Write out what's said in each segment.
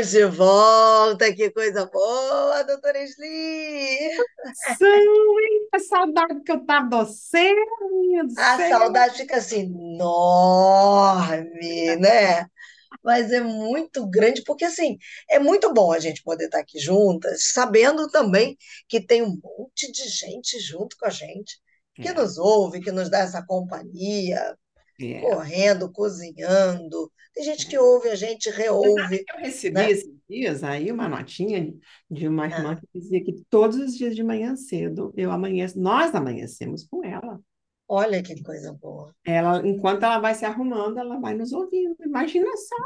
Estamos de volta, que coisa boa, doutora! São, hein? A saudade que eu tava de você, minha A céu. saudade fica assim, enorme, né? Mas é muito grande, porque assim, é muito bom a gente poder estar aqui juntas, sabendo também que tem um monte de gente junto com a gente, que É, nos ouve, que nos dá essa companhia, é. correndo, cozinhando. Tem gente que é. ouve a gente, reouve, que eu recebi né? esses dias aí uma notinha de uma irmã Ah, que dizia que todos os dias de manhã cedo eu amanheço, nós amanhecemos com ela. olha que coisa boa. Ela, enquanto ela vai se arrumando, ela vai nos ouvindo. Imagina só,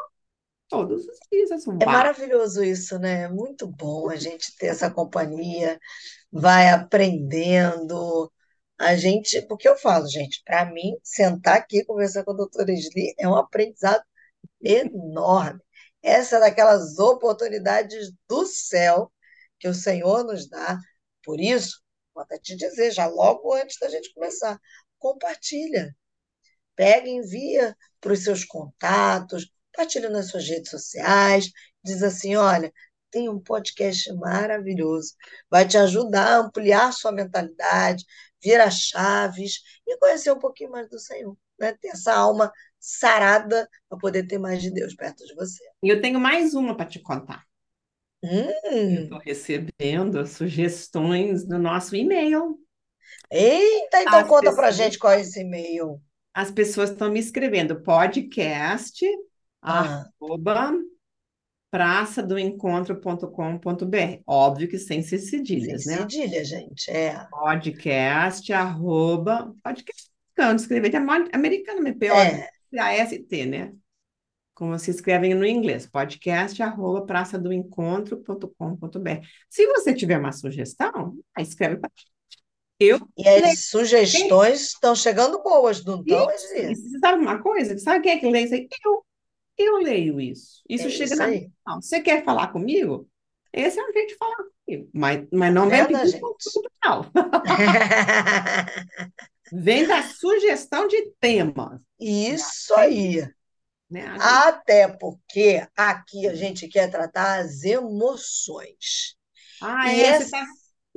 todos os dias, assim, É maravilhoso isso, né? É muito bom a gente ter essa companhia, vai aprendendo. A gente, porque eu falo, gente, para mim, sentar aqui e conversar com a doutora Esli é um aprendizado enorme. Essa é daquelas oportunidades do céu que o Senhor nos dá. Por isso, vou até te dizer, já logo antes da gente começar, compartilha. Pega, envia para os seus contatos, partilha nas suas redes sociais, diz assim: olha, tem um podcast maravilhoso, vai te ajudar a ampliar sua mentalidade, virar chaves e conhecer um pouquinho mais do Senhor, né? Ter essa alma sarada para poder ter mais de Deus perto de você. E eu tenho mais uma para te contar. Eu estou Hum, recebendo sugestões no nosso e-mail. eita, então As conta para pessoas gente qual é esse e-mail. As pessoas estão me escrevendo podcast Ah, arroba praçadoencontro.com.br. Óbvio que sem ser sem cedilhas, né? cedilha, gente. É, Podcast arroba podcast americano, escrever americano, me é. P-O-D-C-A-S-T, né? Como se escrevem no inglês. Podcast arroba praçadoencontro.com.br. Se você tiver uma sugestão, aí escreve para eu E leio. as sugestões estão chegando boas, não estão, você sabe uma coisa? Sabe quem é que lê isso aí? Eu. Eu leio isso. Isso É chega isso na minha mão. Você quer falar comigo? Esse é um jeito de falar comigo. Mas, mas não vem pedir gente? não. Vem da sugestão de temas, Isso ok? aí. Né? Gente... Até porque aqui a gente quer tratar as emoções. Ah, E é, essa, está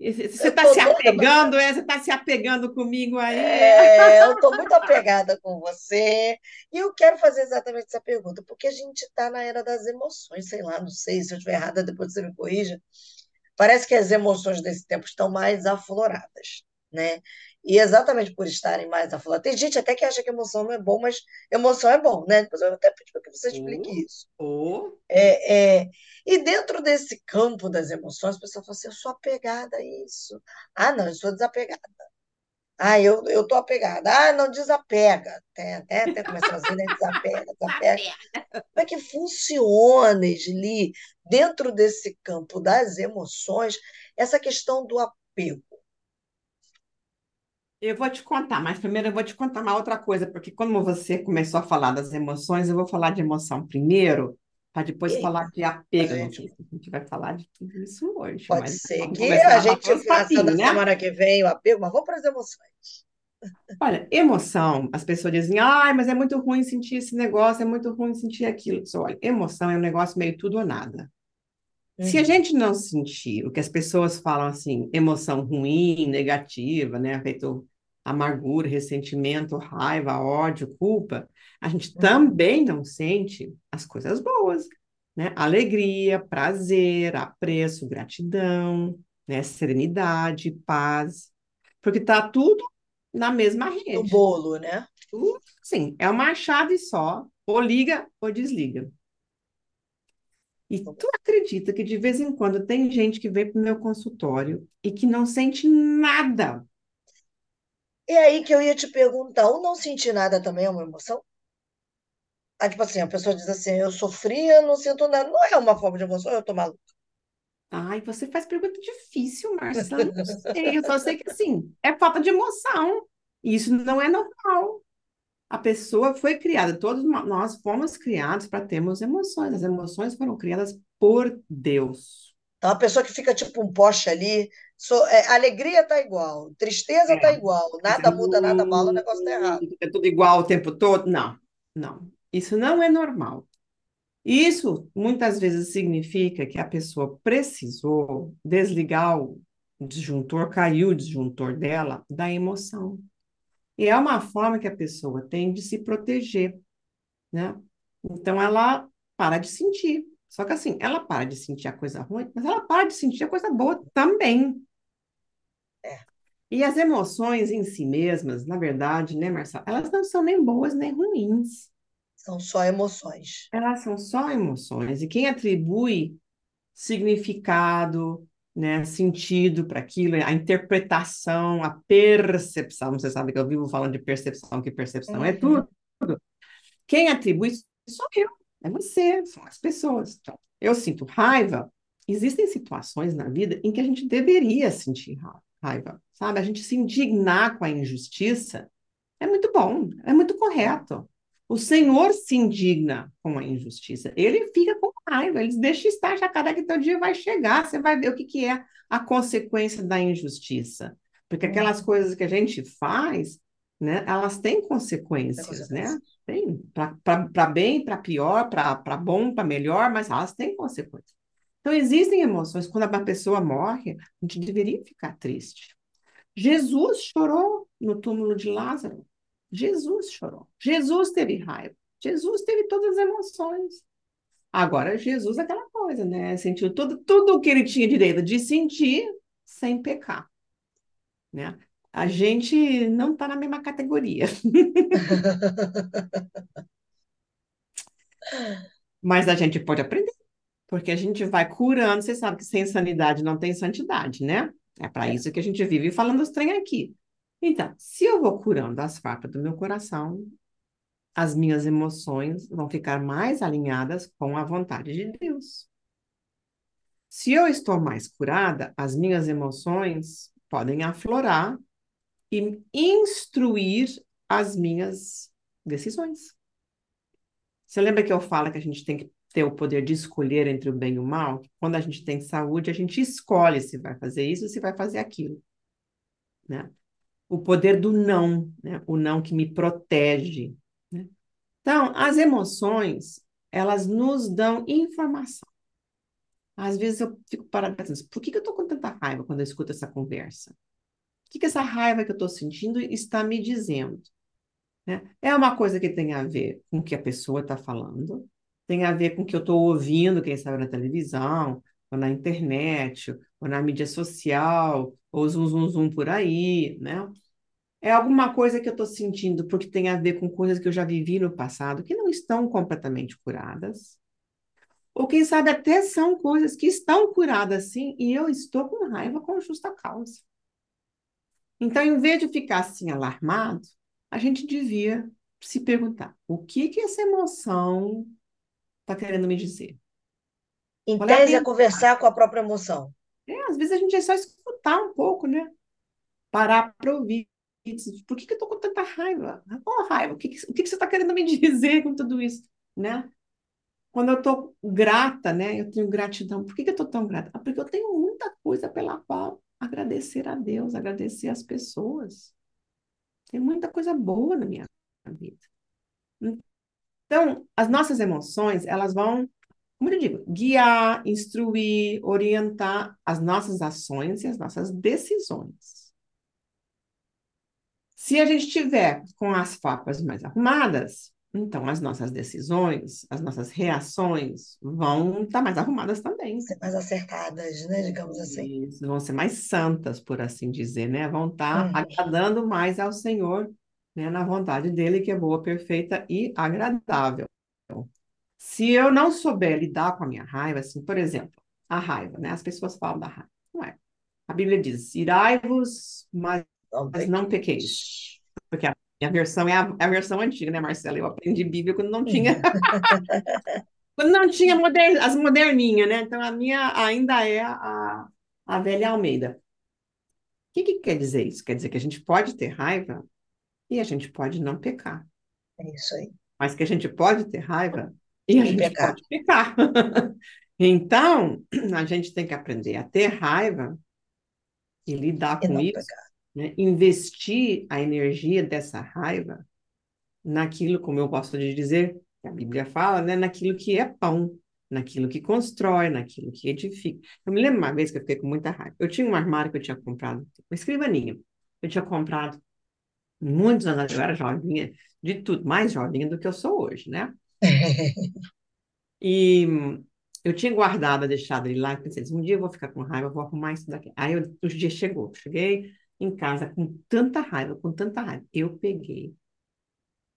você eu tá tô se apegando, é, você está se apegando comigo aí. É, eu estou muito apegada com você e eu quero fazer exatamente essa pergunta, porque a gente está na era das emoções, sei lá, não sei se eu estiver errada, depois você me corrija. Parece que as emoções desse tempo estão mais afloradas, né? E exatamente por estarem mais afloradas. Tem gente até que acha que emoção não é bom, mas emoção é bom, né? Depois eu vou até pedir para que você explique isso. ou, É, é, e dentro desse campo das emoções, a pessoa fala assim: eu sou apegada a isso. Ah, não, eu sou desapegada. Ah, eu, eu tô apegada. Ah, não desapega. Até, até, até começou assim, né? Desapega, desapega. Como é que funciona, Esli, dentro desse campo das emoções, essa questão do apego? Eu vou te contar, mas primeiro eu vou te contar uma outra coisa, porque como você começou a falar das emoções, eu vou falar de emoção primeiro, para depois falar Eita, de a apego. Não gente a gente vai falar de tudo isso hoje, pode mas ser que a a gente faça da papinhos, né? semana que vem o apego, mas vamos para as emoções. Olha, emoção, as pessoas dizem, ai, mas é muito ruim sentir esse negócio, é muito ruim sentir aquilo. Só, olha, emoção é um negócio meio tudo ou nada. Se a Uhum, gente não sentir o que as pessoas falam assim, emoção ruim, negativa, né, feito amargura, ressentimento, raiva, ódio, culpa, a gente uhum. também não sente as coisas boas, né? Alegria, prazer, apreço, gratidão, né, serenidade, paz, porque tá tudo na mesma No rede. bolo, né? Sim, é uma chave só, ou liga ou desliga. E tu acredita que de vez em quando tem gente que vem para o meu consultório e que não sente nada? E aí que eu ia te perguntar, o não sentir nada também é uma emoção? Ah, tipo assim, a pessoa diz assim, eu sofri, eu não sinto nada. Não é uma forma de emoção, eu tô maluca. Ai, você faz pergunta difícil, Marcela. Não sei, eu só sei que assim, é falta de emoção. Isso não é normal. A pessoa foi criada, todos nós fomos criados para termos emoções. As emoções foram criadas por Deus. Então, a pessoa que fica tipo um poste ali, so- é, alegria tá igual, tristeza tá É. igual, Fica, nada muda, nada bala, o negócio tá errado. fica tudo igual o tempo todo. Não, não. Isso não é normal. Isso muitas vezes significa que a pessoa precisou desligar o disjuntor, caiu o disjuntor dela da emoção. E é uma forma que a pessoa tem de se proteger, né? Então ela para de sentir. Só que assim, ela para de sentir a coisa ruim, mas ela para de sentir a coisa boa também. É. E as emoções em si mesmas, na verdade, né, Marcelo, elas não são nem boas nem ruins. São só emoções. Elas são só emoções. E quem atribui significado, né, sentido para aquilo, a interpretação, a percepção, você sabe que eu vivo falando de percepção, que percepção é Uhum. tudo. Quem atribui sou eu, é você, são as pessoas. Então, eu sinto raiva. Existem situações na vida em que a gente deveria sentir raiva, sabe? A gente se indignar com a injustiça é muito bom, é muito correto. O Senhor se indigna com a injustiça. Ele fica com raiva, ele deixa estar, já cada que teu dia vai chegar, você vai ver o que, que é a consequência da injustiça. Porque aquelas Uhum. coisas que a gente faz, né, elas têm consequências, né? Tem, para bem, para pior, para bom, para melhor, mas elas têm consequências. Então, existem emoções. Quando uma pessoa morre, a gente deveria ficar triste. Jesus chorou no túmulo de Lázaro. Jesus chorou. Jesus teve raiva. Jesus teve todas as emoções. Agora, Jesus aquela coisa, né? Sentiu tudo, tudo o que ele tinha direito de sentir sem pecar. Né? A gente não está na mesma categoria. Mas a gente pode aprender, porque a gente vai curando. Você sabe que sem sanidade não tem santidade, né? É para isso que a gente vive falando os aqui. Então, se eu vou curando as farpas do meu coração, as minhas emoções vão ficar mais alinhadas com a vontade de Deus. Se eu estou mais curada, as minhas emoções podem aflorar e instruir as minhas decisões. Você lembra que eu falo que a gente tem que ter o poder de escolher entre o bem e o mal? Quando a gente tem saúde, a gente escolhe se vai fazer isso ou se vai fazer aquilo. Né? O poder do não, né? o não que me protege. Né? Então, as emoções, elas nos dão informação. Às vezes eu fico parada pensando, por que, que eu estou com tanta raiva quando eu escuto essa conversa? Que, que essa raiva que eu estou sentindo está me dizendo? Né? É uma coisa que tem a ver com o que a pessoa está falando, tem a ver com o que eu estou ouvindo, quem sabe na televisão, ou na internet, ou na mídia social, ou zum, zum, zum por aí, né? É alguma coisa que eu estou sentindo porque tem a ver com coisas que eu já vivi no passado, que não estão completamente curadas. Ou quem sabe até são coisas que estão curadas sim, e eu estou com raiva com justa causa. Então, em vez de ficar assim alarmado, a gente devia se perguntar: o que que essa emoção está querendo me dizer? Em Qual é a tese, é conversar com a própria emoção. É, às vezes a gente é só escutar um pouco, né? Parar para ouvir. Por que que eu estou com tanta raiva? Qual raiva? O que que, o que que você está querendo me dizer com tudo isso, né? Quando eu estou grata, né? Eu tenho gratidão. Por que que eu estou tão grata? Ah, porque eu tenho muita coisa pela qual agradecer a Deus, agradecer as pessoas. Tem muita coisa boa na minha vida. Então, as nossas emoções, elas vão, como eu digo, guiar, instruir, orientar as nossas ações e as nossas decisões. Se a gente tiver com as farpas mais arrumadas, então as nossas decisões, as nossas reações vão estar mais arrumadas também. Ser mais acertadas, né? Digamos assim. Isso, vão ser mais santas, por assim dizer, né? Vão estar Uhum. agradando mais ao Senhor, né? Na vontade dele, que é boa, perfeita e agradável. Se eu não souber lidar com a minha raiva, assim, por exemplo, a raiva, né? As pessoas falam da raiva. Não é. A Bíblia diz: irai-vos, mas Não mas não pequeis. Porque a minha versão é a, é a versão antiga, né, Marcela? Eu aprendi Bíblia quando não tinha. quando não tinha moder, as moderninhas, né? Então a minha ainda é a, a velha Almeida. O que, que quer dizer isso? Quer dizer que a gente pode ter raiva e a gente pode não pecar. É isso aí. Mas que a gente pode ter raiva e a E gente pecar. pode pecar. então, a gente tem que aprender a ter raiva e lidar E com isso pecar. Né? investir a energia dessa raiva naquilo, como eu gosto de dizer, A Bíblia fala, né, naquilo que é pão, naquilo que constrói, naquilo que edifica. Eu me lembro uma vez que eu fiquei com muita raiva. Eu tinha um armário que eu tinha comprado, uma escrivaninha. Eu tinha comprado muitos anos, eu era jovinha, de tudo, mais jovinha do que eu sou hoje, né? E eu tinha guardado, deixado ele lá, pensei, um dia eu vou ficar com raiva, vou arrumar isso daqui. Aí eu, os dias chegou, cheguei em casa com tanta raiva, com tanta raiva. Eu peguei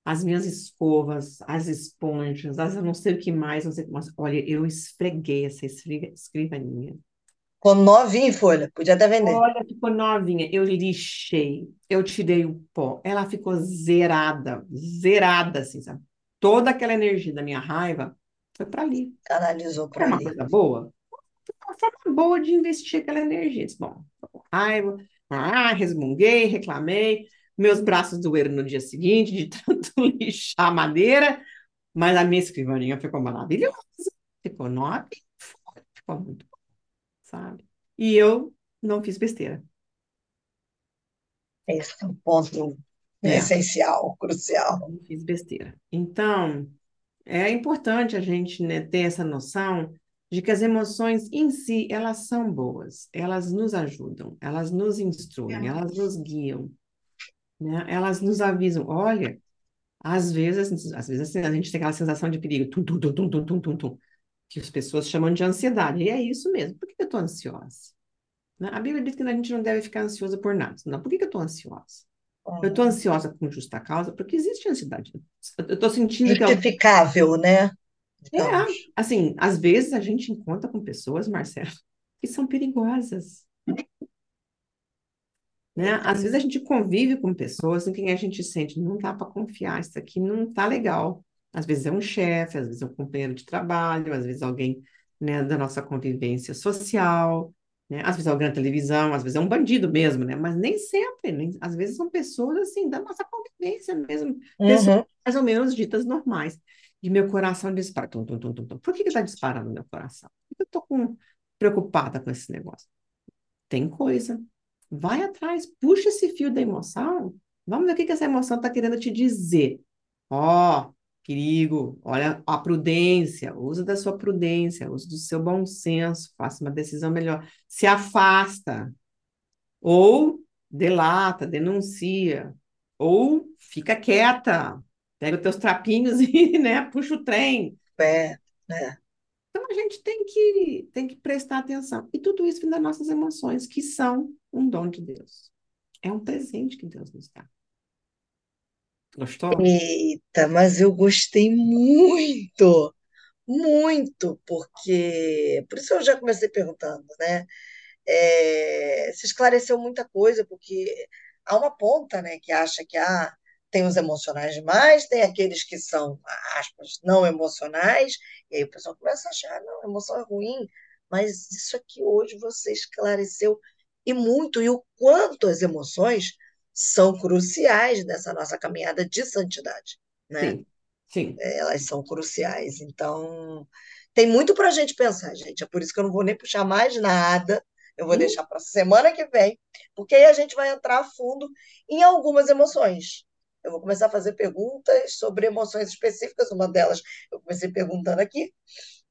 as minhas escovas, as esponjas, as eu não sei o que mais, não sei o que mais. Olha, eu esfreguei essa escrivaninha. Ficou novinha em folha, podia até vender. Olha, ficou novinha. Eu lixei, eu tirei o pó. Ela ficou zerada, zerada, assim, sabe? Toda aquela energia da minha raiva foi para ali. Canalizou para uma ali. coisa boa? Uma forma boa de investir aquela energia. Bom, raiva, ah, resmunguei, reclamei, meus braços doeram no dia seguinte de tanto lixar a madeira, mas a minha escrivaninha ficou maravilhosa, ficou nova, ficou muito bom, sabe? E eu não fiz besteira. Esse é um ponto É. essencial, crucial. Não fiz besteira. Então, é importante a gente, né, ter essa noção de que as emoções em si, elas são boas, elas nos ajudam, elas nos instruem, elas nos guiam, né? Elas nos avisam, olha, às vezes, às vezes assim, a gente tem aquela sensação de perigo, tum, tum, tum, tum, tum, tum, tum, que as pessoas chamam de ansiedade, e é isso mesmo, por que eu estou ansiosa? Né? A Bíblia diz que a gente não deve ficar ansiosa por nada, não, por que, que eu estou ansiosa? Eu estou é. ansiosa com justa causa, porque existe ansiedade. Eu estou sentindo que... Justificável, né? É, assim, às vezes a gente encontra com pessoas, Marcelo, que são perigosas. Né? Às vezes a gente convive com pessoas em quem a gente sente, não dá para confiar, isso aqui não tá legal. Às vezes é um chefe, às vezes é um companheiro de trabalho, às vezes alguém, né, da nossa convivência social, né? Às vezes alguém na televisão, às vezes é um bandido mesmo, né? Mas nem sempre, nem, às vezes são pessoas assim da nossa convivência mesmo, pessoas Uhum. mais ou menos ditas normais. E meu coração dispara. Tum, tum, tum, tum. Por que que tá disparando meu coração? Por que eu tô com, preocupada com esse negócio? Tem coisa. Vai atrás, puxa esse fio da emoção. Vamos ver o que que essa emoção está querendo te dizer. Ó, perigo, olha a prudência, usa da sua prudência, usa do seu bom senso, faça uma decisão melhor. Se afasta, ou delata, denuncia, ou fica quieta, pega os teus trapinhos e, né, puxa o trem. É, é. Então a gente tem que, tem que prestar atenção. E tudo isso vem das nossas emoções, que são um dom de Deus. É um presente que Deus nos dá. Gostou? Eita, mas eu gostei muito, muito, porque. Por isso eu já comecei perguntando, né? É, se esclareceu muita coisa, porque há uma ponta, né, que acha que ah, tem os emocionais demais, tem aqueles que são, aspas, não emocionais, e aí o pessoal começa a achar, não, emoção é ruim, mas isso aqui hoje você esclareceu e muito, e o quanto as emoções são cruciais nessa nossa caminhada de santidade, né? Sim, sim. Elas são cruciais. Então, tem muito para a gente pensar, gente. É por isso que eu não vou nem puxar mais nada. Eu vou Hum? deixar para semana que vem, porque aí a gente vai entrar a fundo em algumas emoções. Eu vou começar a fazer perguntas sobre emoções específicas. Uma delas eu comecei perguntando aqui,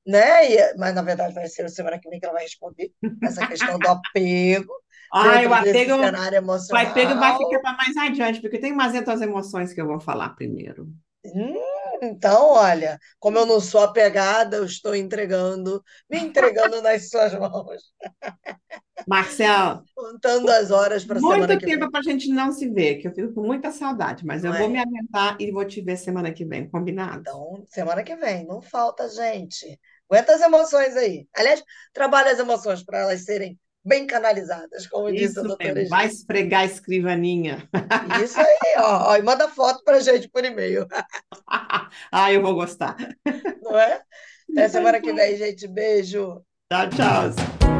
né? E- mas na verdade vai ser a semana que vem que ela vai responder essa questão do apego Ah, o apego, o apego vai ficar para mais adiante, porque tem umas outras emoções que eu vou falar primeiro. Hum, então, olha, como eu não sou apegada, eu estou entregando, me entregando nas suas mãos, Marcel, contando as horas para semana muito que vem. tempo para a gente não se ver, que eu fico com muita saudade, mas eu Não vou é? me aguentar e vou te ver semana que vem, combinado? Então, semana que vem, não falta, gente. Aguenta as emoções aí. Aliás, trabalha as emoções para elas serem bem canalizadas, como disse a doutora mesmo, vai esfregar a escrivaninha. Isso aí, ó, ó, e manda foto para a gente por e-mail, Ah, eu vou gostar. não é? Até semana que vem, gente. Beijo. Tchau, tchau.